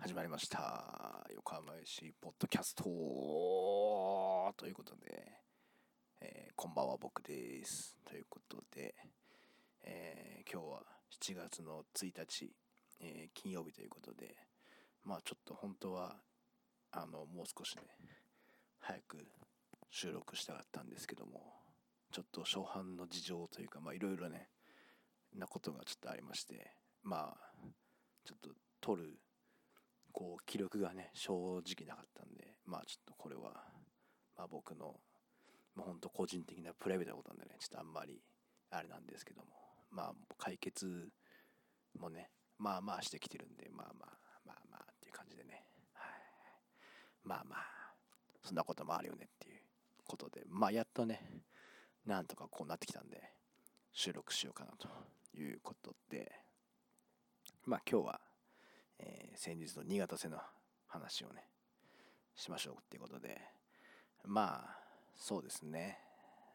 始まりました。横浜市ポッドキャスト。ということで、えー、こんばんは僕です。ということで、えー、今日は7月の1日、えー、金曜日ということでまあちょっと本当はあのもう少しね早く収録したかったんですけどもちょっと初版の事情というかまあいろいろねなことがちょっとありましてまあちょっと撮るこう気力がね正直なかったんでまあちょっとこれは、まあ、僕の、まあ、ほんと個人的なプライベートなことなんでねちょっとあんまりあれなんですけどもまあ解決もねまあまあしてきてるんでまあまあまあまあっていう感じでね、はい、まあまあそんなこともあるよねっていうことでまあやっとねなんとかこうなってきたんで収録しようかなということでまあ今日はえー、先日の新潟戦の話をねしましょうっていうことで。まあそうですね。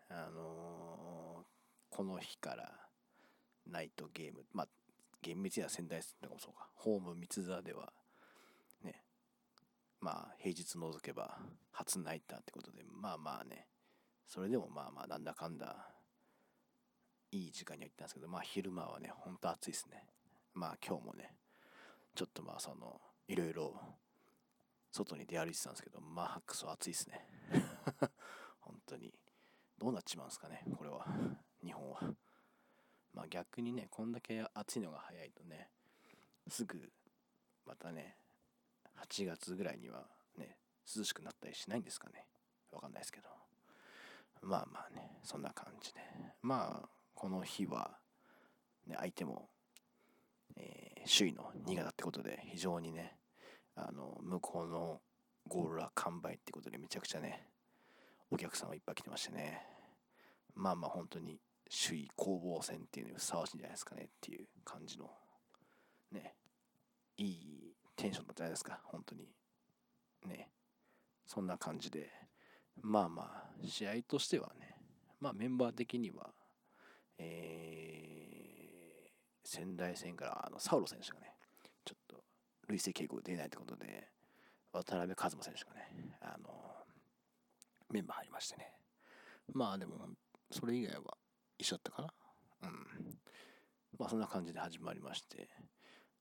あのー、この日からナイトゲームまあ厳密には仙台戦とかもそうか。ホーム三ツ沢ではねまあ平日除けば初ナイターってことでまあまあね。それでもまあまあなんだかんだいい時間には行ったんですけどまあ昼間はねほんと暑いですね。まあ今日もねちょっとまあそのいろいろ外に出歩いてたんですけどまあクソ暑いですね。本当に。どうなっちまうんですかねこれは。日本は。まあ逆にねこんだけ暑いのが早いとねすぐまたね8月ぐらいにはね涼しくなったりしないんですかね。わかんないですけど。まあまあねそんな感じで。まあこの日はね相手もえー、首位の新潟ってことで非常にねあの向こうのゴールは完売ってことでめちゃくちゃねお客さんはいっぱい来てましてね。まあまあ本当に首位攻防戦っていうのにふさわしいんじゃないですかねっていう感じのねいいテンションだったじゃないですか。本当にね。そんな感じで。まあまあ試合としてはねまあメンバー的にはえー仙台戦からあのサウロ選手がね、ちょっと累積傾向出ないってことで、渡辺一馬選手がね、あの、メンバー入りましてね。まあでも、それ以外は一緒だったかな。うん。まあそんな感じで始まりまして、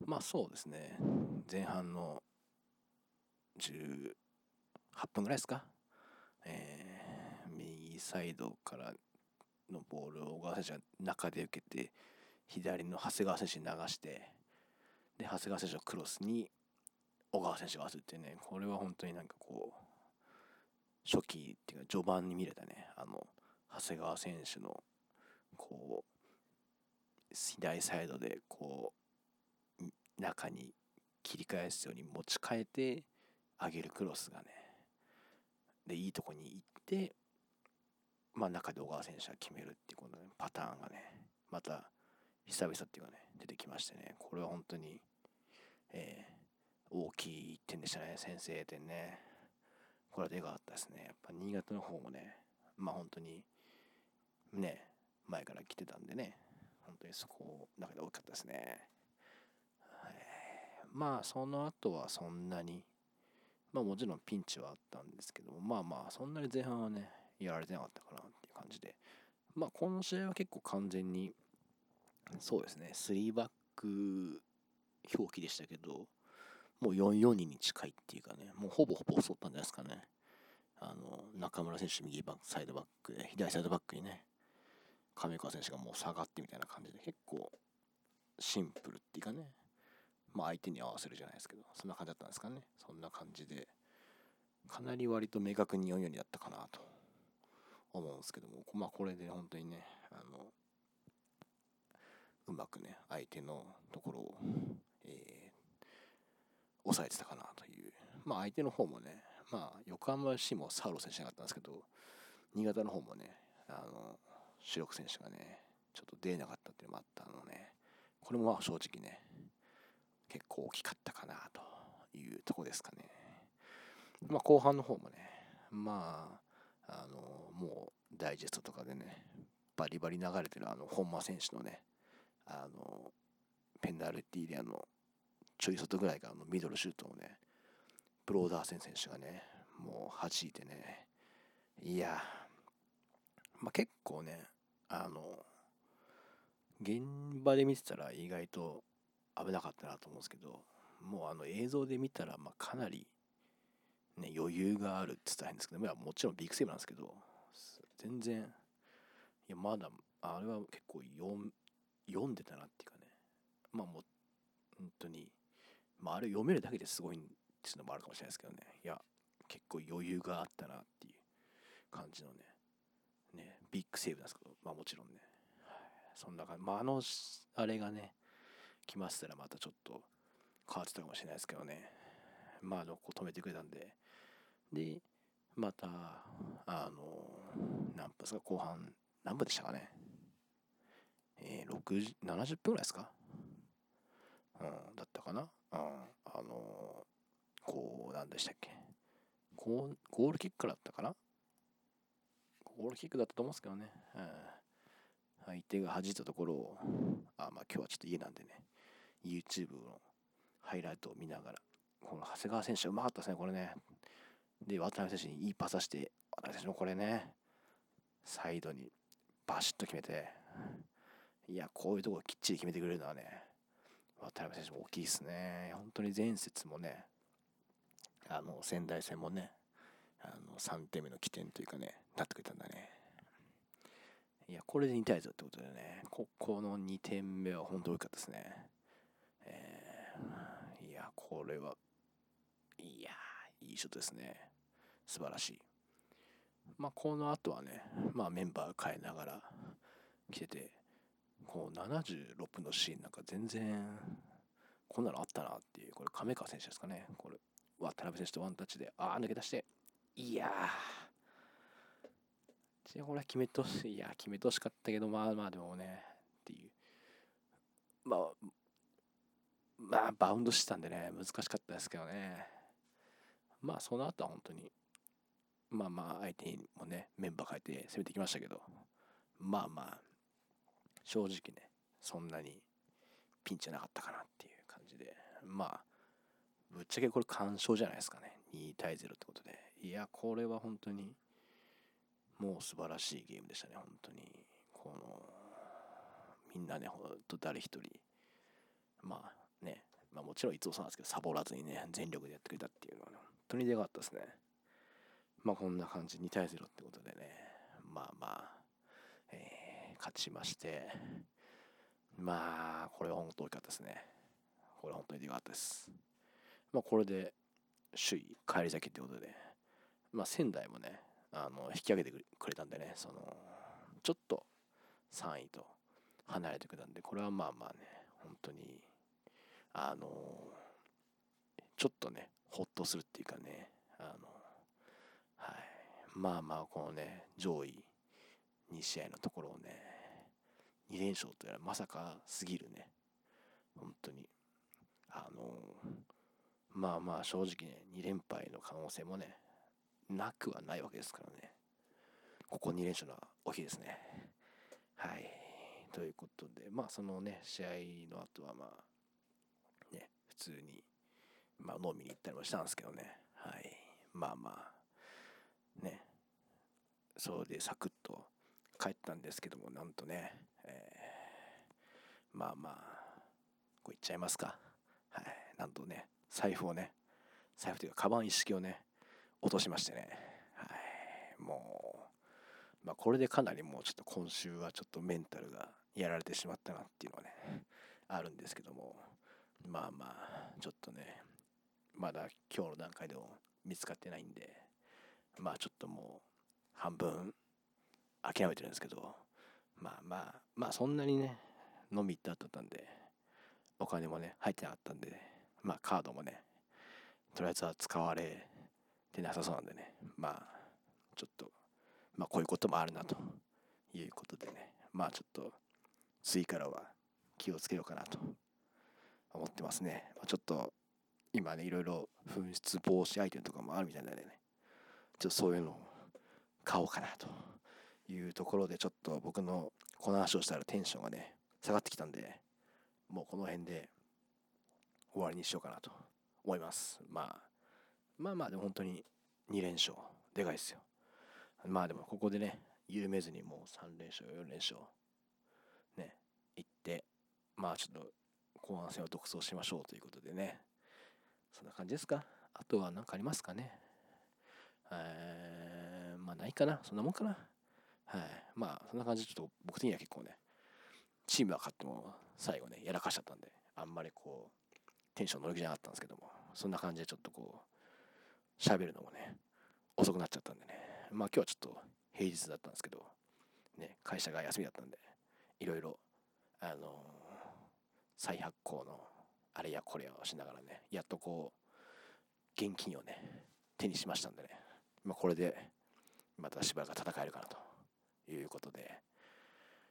まあそうですね、前半の18分ぐらいですか。えー、右サイドからのボールを小川選手が中で受けて、左の長谷川選手に流してで長谷川選手のクロスに小川選手が合わせてねこれは本当になんかこう初期っていうか序盤に見れたね。あの長谷川選手のこう左サイドでこう中に切り返すように持ち替えて上げるクロスがねでいいとこに行ってまあ中で小川選手が決めるっていうこのパターンがねまた久々っていうかね、出てきましてね、これは本当に、えー、大きい点でしたね、先制点ね。これはでかかったですね。やっぱ新潟の方もね、まあ本当に、ね、前から来てたんでね、本当にそこ、中で大きかったですね。えまあその後はそんなに、まあもちろんピンチはあったんですけども、まあまあそんなに前半はね、やられてなかったかなっていう感じで、まあこの試合は結構完全にそうですね、3バック表記でしたけど、もう4-4-2に近いっていうかね、もうほぼほぼ襲ったんじゃないですかね。あの、中村選手右バック、サイドバックで、左サイドバックにね、亀川選手がもう下がってみたいな感じで、結構シンプルっていうかね、まあ相手に合わせるじゃないですけど、そんな感じだったんですかね。そんな感じで、かなり割と明確に4-4にだったかなと思うんですけども、まあこれで本当にね、あの、うまくね相手のところを、えー、抑えてたかなという。まあ相手の方もねまあ横浜市もサウロ選手があったんですけど新潟の方もねあの主力選手がねちょっと出なかったっていうのもあったのね。これもまあ正直ね結構大きかったかなというとこですかね。まあ後半の方もねまああのもうダイジェストとかでねバリバリ流れてるあの本間選手のねあのペナルティーエリアのちょい外ぐらいからのミドルシュートをね、ブローダーセン選手がね、もう弾いてね、いや、まあ、結構ね、あの、現場で見てたら意外と危なかったなと思うんですけど、もうあの映像で見たら、ま、かなり、ね、余裕があるって言ったら変ですけど、もちろんビッグセーブなんですけど、全然、いや、まだ、あれは結構読んでたなっていうかね、まあもう、本当に、まああれ読めるだけですごいっていうのもあるかもしれないですけどね、いや、結構余裕があったなっていう感じのね、ね、ビッグセーブなんですけど、まあもちろんね、そんな感じ、まああの、あれがね、来ましたらまたちょっと変わってたかもしれないですけどね、まあど、こ止めてくれたんで、で、また、あの、何分ですか、後半、何分でしたかね？えー、60 70分ぐらいですか？うん、だったかな？うん、あの、こう、何でしたっけ？ゴーゴールキックだったかな？ゴールキックだったと思うんですけどね。うん、相手が弾いたところを、あ、まあ今日はちょっと家なんでね、YouTube のハイライトを見ながら、この長谷川選手うまかったですね、これね。で、渡辺選手にいいパスして、渡辺選手もこれね、サイドにバシッと決めて、いや、こういうところきっちり決めてくれるのはね、渡辺選手も大きいですね。本当に前節もね、あの、仙台戦もね、あの、3点目の起点というかね、なってくれたんだね。いや、これで2対0ってことでね、ここの2点目は本当大きかったですね。えー、いや、これは、いや、いいショットですね。素晴らしい。まあ、この後はね、まあ、メンバー変えながら来てて、こう、76分のシーンなんか全然、こんなのあったなっていう、これ、亀川選手ですかね。これ、渡辺選手とワンタッチで、ああ、抜け出して、いやー、これは決めてほし。いや、決めてほしかったけど、まあまあでもね、っていう。まあ、まあ、バウンドしてたんでね、難しかったですけどね。まあ、その後は本当に、まあまあ、相手にもね、メンバー変えて攻めてきましたけど、まあまあ、正直ね、そんなにピンチじゃなかったかなっていう感じで、まあ、ぶっちゃけこれ完勝じゃないですかね。2対0ってことで。いや、これは本当に、もう素晴らしいゲームでしたね、本当に。この、みんなね、ほんと誰一人、まあね、まあもちろんいつもそうなんですけど、サボらずにね、全力でやってくれたっていうのは、ね、本当にでかかったですね。まあこんな感じ、2対0ってことでね、まあまあ、勝ちまして、まあ、これは本当大きかったですね。これ本当にでかかったです。まあこれで、首位返り咲きってことで、まあ仙台もね、あの、引き上げてくれたんでね、その、ちょっと3位と離れてくれたんで、これはまあまあね、本当に、あの、ちょっとね、ほっとするっていうかね、あの、はい。まあまあ、このね、上位2試合のところをね、2連勝というのはまさかすぎるね。本当に。あの、まあまあ正直ね、2連敗の可能性もね、なくはないわけですからね。ここ2連勝の大きいですね。はい。ということで、まあそのね、試合の後はまあ、ね、普通に、まあ飲みに行ったりもしたんですけどね。はい。まあまあ、ね、そうでサクッと帰ったんですけども、なんとね、えー、まあまあ、こう言っちゃいますか。はい。なんとね、財布をね、財布というか、カバン一式をね、落としましてね。はい。もう、まあ、これでかなりもうちょっと今週はちょっとメンタルがやられてしまったなっていうのはね、あるんですけども、まあまあ、ちょっとね、まだ今日の段階でも見つかってないんで、まあちょっともう半分諦めてるんですけど、まあまあ、まあそんなにね、飲み行った後だったんで、お金もね、入ってなかったんで、まあカードもね、とりあえずは使われてなさそうなんでね、まあ、ちょっと、まあこういうこともあるなということでね、まあちょっと、次からは気をつけようかなと思ってますね。ま、ちょっと、今ね、いろいろ紛失防止アイテムとかもあるみたいなんでね、ちょっとそういうのを買おうかなというところで、ちょっと僕のこの話をしたらテンションがね、下がってきたんで、もうこの辺で終わりにしようかなと思います。まあ、まあまあでも本当に2連勝、でかいですよ。まあでもここでね、緩めずにもう3連勝、4連勝、ね、いって、まあちょっと後半戦を独走しましょうということでね、そんな感じですか。あとは何かありますかね。えー、まあないかな。そんなもんかな。はい。まあそんな感じでちょっと僕的には結構ね、チームは勝っても最後ね、やらかしちゃったんで、あんまりこう、テンション乗る気じゃなかったんですけども、そんな感じでちょっとこう、喋るのもね、遅くなっちゃったんでね、まあ今日はちょっと平日だったんですけど、ね、会社が休みだったんで、いろいろ、あの、再発行のあれやこれやをしながらね、やっとこう、現金をね、手にしましたんでね、まあこれで、またしばらく戦えるかなと。いうことで、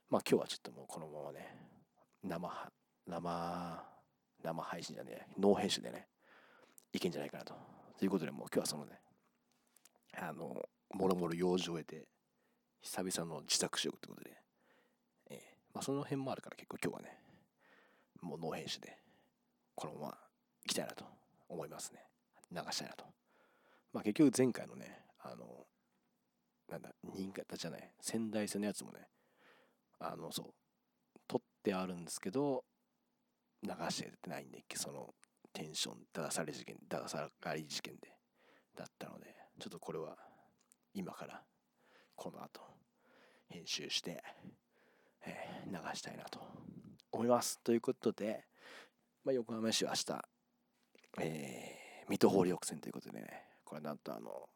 まあ今日はちょっともうこのままね、生、生、生配信じゃねえ、ノー編集でね、いけんじゃないかなと。ということで、もう今日はそのね、あの、もろもろ用事を終えて、久々の自宅収録ってことで、えー、まあその辺もあるから結構今日はね、もうノー編集で、このまま行きたいなと思いますね。流したいなと。まあ結局前回のね、なんだ、新潟じゃない、仙台線のやつもね、あの、そう、撮ってあるんですけど、流しててないんで、そのテンション、だだされ事件、だださがり事件で、だったので、ちょっとこれは今からこの後編集して、えー、流したいなと思います。ということで、まあ、横浜市は明日、えー、水戸ホーリー戦ということでね、これなんとあの、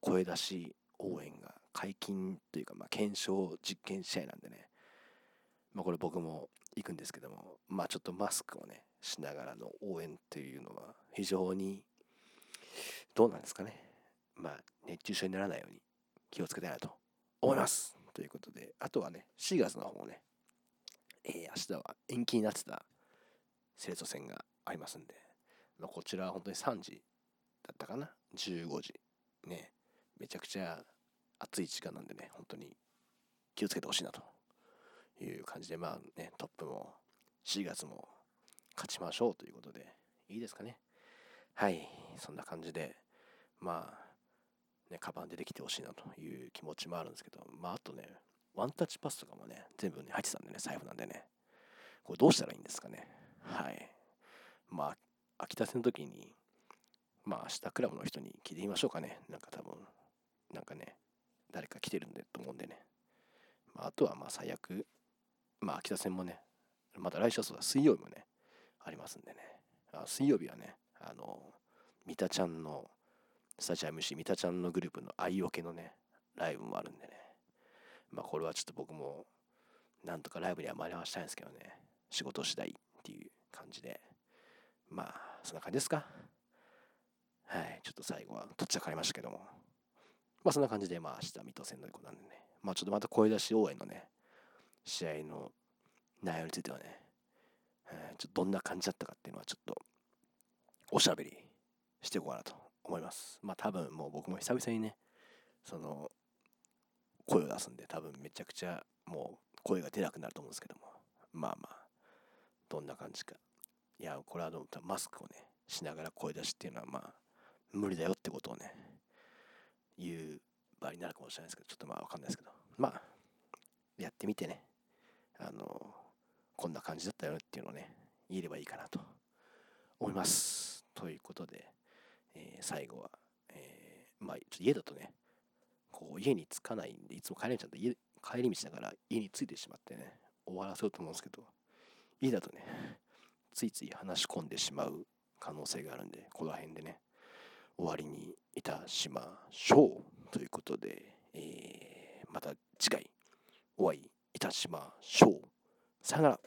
声出し応援が解禁というか、まあ、検証実験試合なんでね、まあ、これ僕も行くんですけども、まあちょっとマスクをね、しながらの応援っていうのは非常にどうなんですかね。まあ熱中症にならないように気をつけたいなと思います。ということで、あとはね、4月の方もね、えー、明日は延期になってた生徒戦がありますんで、まあ、こちらは本当に3時だったかな ?15 時。ね、めちゃくちゃ暑い時間なんでね、本当に気をつけてほしいなという感じで、まあね、トップも4月も勝ちましょうということで、いいですかね。はい、そんな感じで、まあ、ね、カバン出てきてほしいなという気持ちもあるんですけど、まあ、あとね、ワンタッチパスとかもね、全部ね、入ってたんでね、財布なんでね、これどうしたらいいんですかね。はい。まあ、秋田戦の時に、まあ、明日クラブの人に聞いてみましょうかね。なんか多分、なんかね、誰か来てるんでと思うんでね。まあ、あとはまあ最悪、まあ、秋田戦もね、また来週はそうだ、水曜日もね、ありますんでね。あ水曜日はね、あの、三田ちゃんの、スタジアム MC 三田ちゃんのグループの愛よけのね、ライブもあるんでね。まあ、これはちょっと僕も、なんとかライブには間に合わせたいんですけどね、仕事次第っていう感じで、まあ、そんな感じですか。はい、ちょっと最後はとっちゃかりましたけども。まあ、そんな感じで、まあ、明日、水戸戦の子なんでね、まあ、ちょっとまた声出し応援のね、試合の内容についてはね、えー、ちょっとどんな感じだったかっていうのはちょっとおしゃべりしていこうかなと思います。まあ多分もう僕も久々にね、その声を出すんで多分めちゃくちゃもう声が出なくなると思うんですけども、まあまあ、どんな感じか。いや、これはどうマスクをね、しながら声出しっていうのはまあ無理だよってことをね、言う場合になるかもしれないですけど、ちょっとまあわかんないですけど、まあ、やってみてね、あの、こんな感じだったよっていうのをね、言えればいいかなと思います。ということで、えー、最後は、えー、まあ、ちょっと家だとね、こう家に着かないんで、いつも帰り道だと家帰り道だから家に着いてしまってね、終わらせようと思うんですけど、家だとね、ついつい話し込んでしまう可能性があるんで、この辺でね、終わりにいたしましょう。ということで、えー、また次回お会いいたしましょう。さよなら。